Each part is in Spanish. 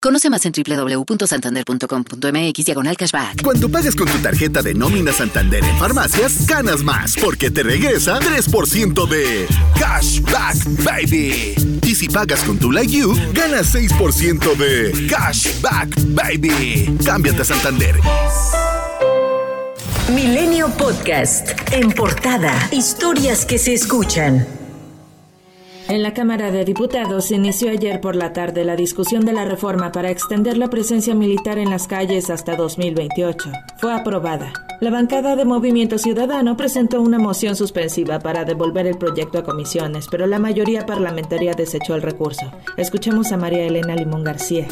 Conoce más en www.santander.com.mx diagonal cashback. Cuando pagas con tu tarjeta de nómina Santander en farmacias, ganas más porque te regresa 3% de cashback, baby. Y si pagas con tu Like You, ganas 6% de cashback, baby. Cámbiate a Santander. Milenio Podcast. En portada. Historias que se escuchan. En la Cámara de Diputados inició ayer por la tarde la discusión de la reforma para extender la presencia militar en las calles hasta 2028. Fue aprobada. La bancada de Movimiento Ciudadano presentó una moción suspensiva para devolver el proyecto a comisiones, pero la mayoría parlamentaria desechó el recurso. Escuchemos a María Elena Limón García.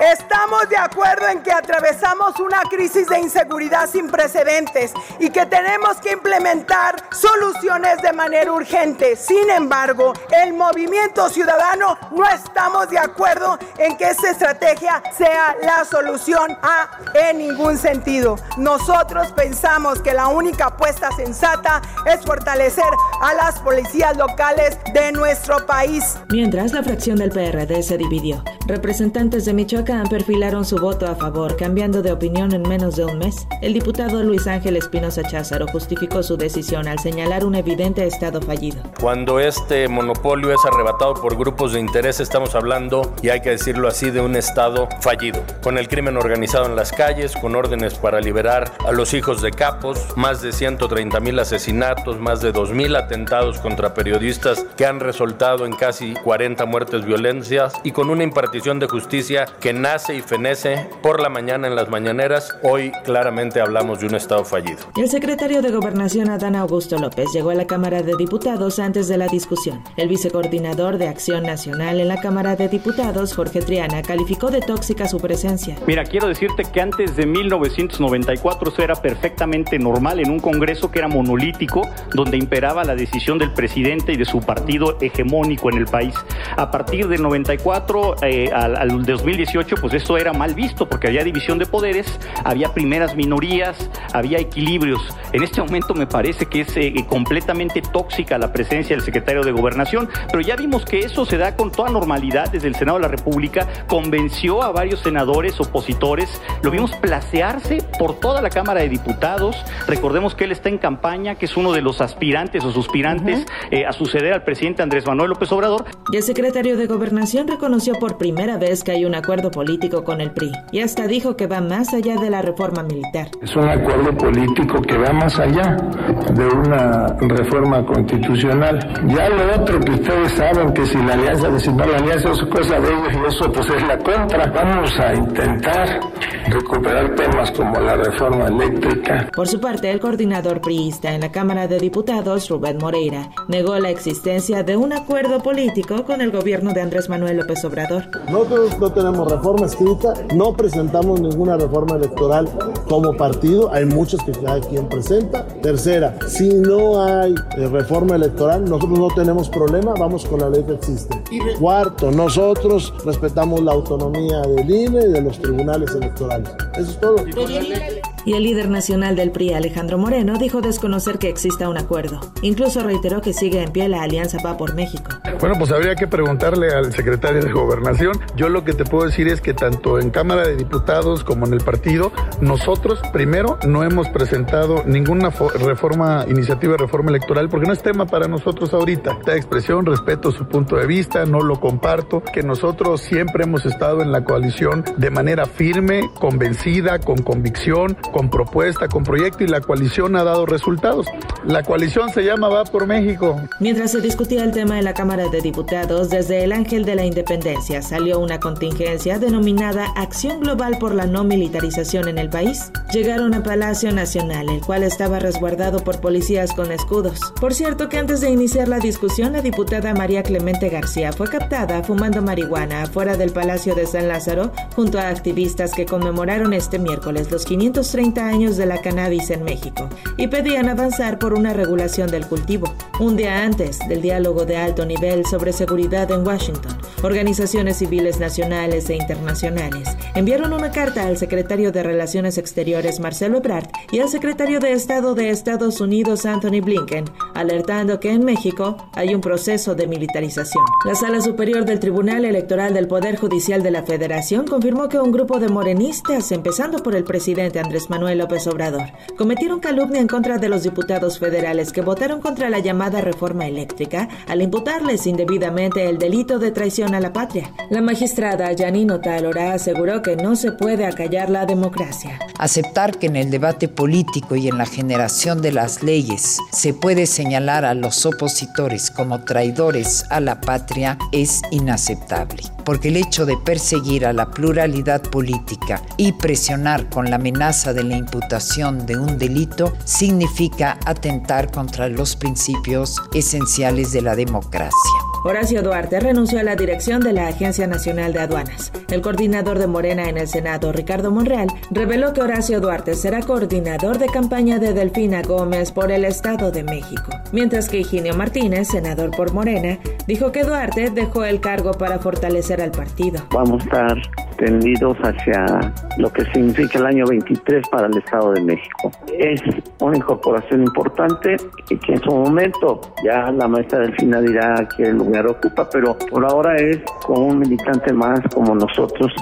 Estamos de acuerdo en que atravesamos una crisis de inseguridad sin precedentes y que tenemos que implementar soluciones de manera urgente. Sin embargo, el movimiento ciudadano no estamos de acuerdo en que esa estrategia sea la solución a en ningún sentido. Nosotros pensamos que la única apuesta sensata es fortalecer a las policías locales de nuestro país. Mientras la fracción del PRD se dividió, representantes de Michoacán perfilaron su voto a favor, cambiando de opinión en menos de un mes. El diputado Luis Ángel Espinosa Cházaro justificó su decisión al señalar un evidente estado fallido. Cuando este monopolio es arrebatado por grupos de interés, estamos hablando, y hay que decirlo así, de un estado fallido, con el crimen organizado en las calles, con órdenes para liberar a los hijos de capos, más de 130 mil asesinatos, más de 2 mil atentados contra periodistas que han resultado en casi 40 muertes violencias y con una impartición de justicia que nace y fenece por la mañana en las mañaneras, hoy claramente hablamos de un Estado fallido. El secretario de Gobernación Adán Augusto López llegó a la Cámara de Diputados antes de la discusión. El vicecoordinador de Acción Nacional en la Cámara de Diputados, Jorge Triana, calificó de tóxica su presencia. Mira, quiero decirte que antes de 1994 eso era perfectamente normal en un Congreso que era monolítico, donde imperaba la decisión del presidente y de su partido hegemónico en el país. A partir del 94 eh, al, al 2018 pues esto era mal visto porque había división de poderes, había primeras minorías, había equilibrios. En este momento me parece que es eh, completamente tóxica la presencia del secretario de Gobernación, pero ya vimos que eso se da con toda normalidad desde el Senado de la República, convenció a varios senadores opositores, lo vimos placearse por toda la Cámara de Diputados, recordemos que él está en campaña, que es uno de los aspirantes o suspirantes eh, a suceder al presidente Andrés Manuel López Obrador. Y el secretario de Gobernación reconoció por primera vez que hay un acuerdo político con el PRI y hasta dijo que va más allá de la reforma militar. Es un acuerdo político que va más allá de una reforma constitucional. Ya lo otro que ustedes saben que si la alianza, no la alianza es cosa de ellos y eso pues es la contra. Vamos a intentar recuperar temas como la reforma eléctrica. Por su parte, el coordinador priista en la Cámara de Diputados, Rubén Moreira, negó la existencia de un acuerdo político con el gobierno de Andrés Manuel López Obrador. Nosotros no tenemos reforma escrita, no presentamos ninguna reforma electoral como partido, hay muchos que cada quien presenta. Tercera, si no hay eh, reforma electoral, nosotros no tenemos problema, vamos con la ley que existe. Cuarto, nosotros respetamos la autonomía del INE y de los tribunales electorales. Eso es todo. Y el líder nacional del PRI, Alejandro Moreno, dijo desconocer que exista un acuerdo. Incluso reiteró que sigue en pie la alianza Va por México. Bueno, pues habría que preguntarle al secretario de Gobernación. Yo lo que te puedo decir es que tanto en Cámara de Diputados como en el partido, nosotros primero no hemos presentado ninguna reforma, iniciativa de reforma electoral, porque no es tema para nosotros ahorita. Esta expresión, respeto su punto de vista, no lo comparto, que nosotros siempre hemos estado en la coalición de manera firme, convencida, con convicción, con propuesta, con proyecto y la coalición ha dado resultados. La coalición se llama Va por México. Mientras se discutía el tema en la Cámara de Diputados, desde el Ángel de la Independencia salió una contingencia denominada Acción Global por la No Militarización en el país. Llegaron a Palacio Nacional, el cual estaba resguardado por policías con escudos. Por cierto que antes de iniciar la discusión, la diputada María Clemente García fue captada fumando marihuana afuera del Palacio de San Lázaro junto a activistas que conmemoraron este miércoles los 530 30 años de la cannabis en México y pedían avanzar por una regulación del cultivo. Un día antes del diálogo de alto nivel sobre seguridad en Washington, organizaciones civiles nacionales e internacionales enviaron una carta al secretario de Relaciones Exteriores Marcelo Ebrard y al secretario de Estado de Estados Unidos Anthony Blinken, alertando que en México hay un proceso de militarización. La Sala Superior del Tribunal Electoral del Poder Judicial de la Federación confirmó que un grupo de morenistas, empezando por el presidente Andrés Manuel López Obrador, cometieron calumnia en contra de los diputados federales que votaron contra la llamada reforma eléctrica al imputarles indebidamente el delito de traición a la patria. La magistrada Janino Talora aseguró que no se puede acallar la democracia. Aceptar que en el debate político y en la generación de las leyes se puede señalar a los opositores como traidores a la patria es inaceptable, porque el hecho de perseguir a la pluralidad política y presionar con la amenaza de la imputación de un delito significa atentar contra los principios esenciales de la democracia. Horacio Duarte renunció a la dirección de la Agencia Nacional de Aduanas. El coordinador de Morena en el Senado, Ricardo Monreal, reveló que Horacio Duarte será coordinador de campaña de Delfina Gómez por el Estado de México, mientras que Higinio Martínez, senador por Morena, dijo que Duarte dejó el cargo para fortalecer al partido. Vamos a estar tendidos hacia lo que significa el año 23 para el Estado de México. Es una incorporación importante y que en su momento ya la maestra Delfina dirá qué lugar pero por ahora es un militante más como nosotros.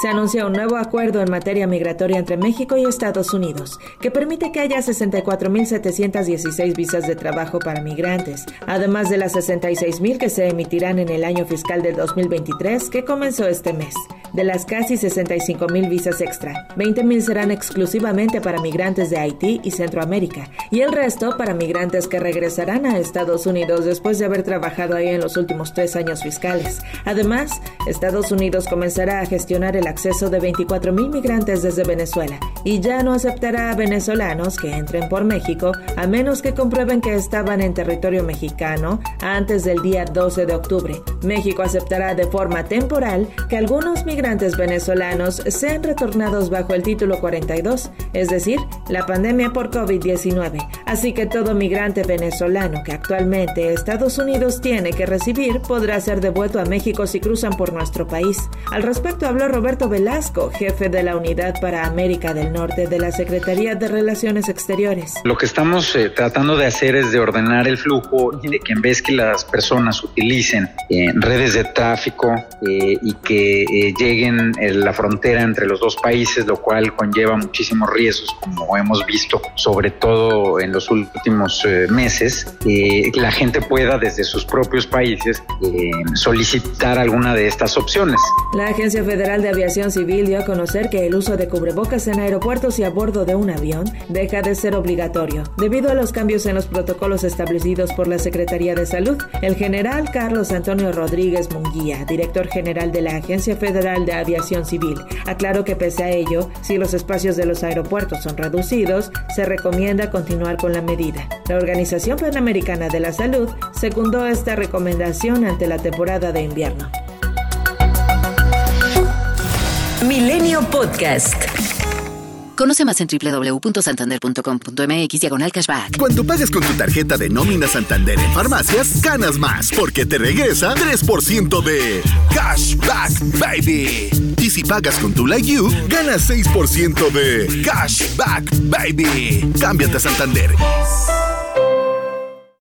Se anunció un nuevo acuerdo en materia migratoria entre México y Estados Unidos, que permite que haya 64.716 visas de trabajo para migrantes, además de las 66.000 que se emitirán en el año fiscal del 2023 que comenzó este mes. De las casi 65 mil visas extra, 20 mil serán exclusivamente para migrantes de Haití y Centroamérica, y el resto para migrantes que regresarán a Estados Unidos después de haber trabajado ahí en los últimos tres años fiscales. Además, Estados Unidos comenzará a gestionar el acceso de 24 mil migrantes desde Venezuela y ya no aceptará a venezolanos que entren por México a menos que comprueben que estaban en territorio mexicano antes del día 12 de octubre. México aceptará de forma temporal que algunos migrantes migrantes venezolanos sean retornados bajo el título 42, es decir, la pandemia por COVID-19. Así que todo migrante venezolano que actualmente Estados Unidos tiene que recibir podrá ser devuelto a México si cruzan por nuestro país. Al respecto habló Roberto Velasco, jefe de la Unidad para América del Norte de la Secretaría de Relaciones Exteriores. Lo que estamos eh, tratando de hacer es de ordenar el flujo y de que en vez que las personas utilicen eh, redes de tráfico eh, y que lleguen lleguen en la frontera entre los dos países, lo cual conlleva muchísimos riesgos, como hemos visto, sobre todo en los últimos eh, meses, eh, la gente pueda desde sus propios países eh, solicitar alguna de estas opciones. La Agencia Federal de Aviación Civil dio a conocer que el uso de cubrebocas en aeropuertos y a bordo de un avión deja de ser obligatorio, debido a los cambios en los protocolos establecidos por la Secretaría de Salud. El general Carlos Antonio Rodríguez Munguía, director general de la Agencia Federal de Aviación Civil. Aclaro que pese a ello, si los espacios de los aeropuertos son reducidos, se recomienda continuar con la medida. La Organización Panamericana de la Salud secundó esta recomendación ante la temporada de invierno. Milenio Podcast. Conoce más en www.santander.com.mx diagonal cashback. Cuando pagas con tu tarjeta de nómina Santander en farmacias, ganas más porque te regresa 3% de cashback, baby. Y si pagas con tu Like You, ganas 6% de cashback, baby. Cámbiate a Santander.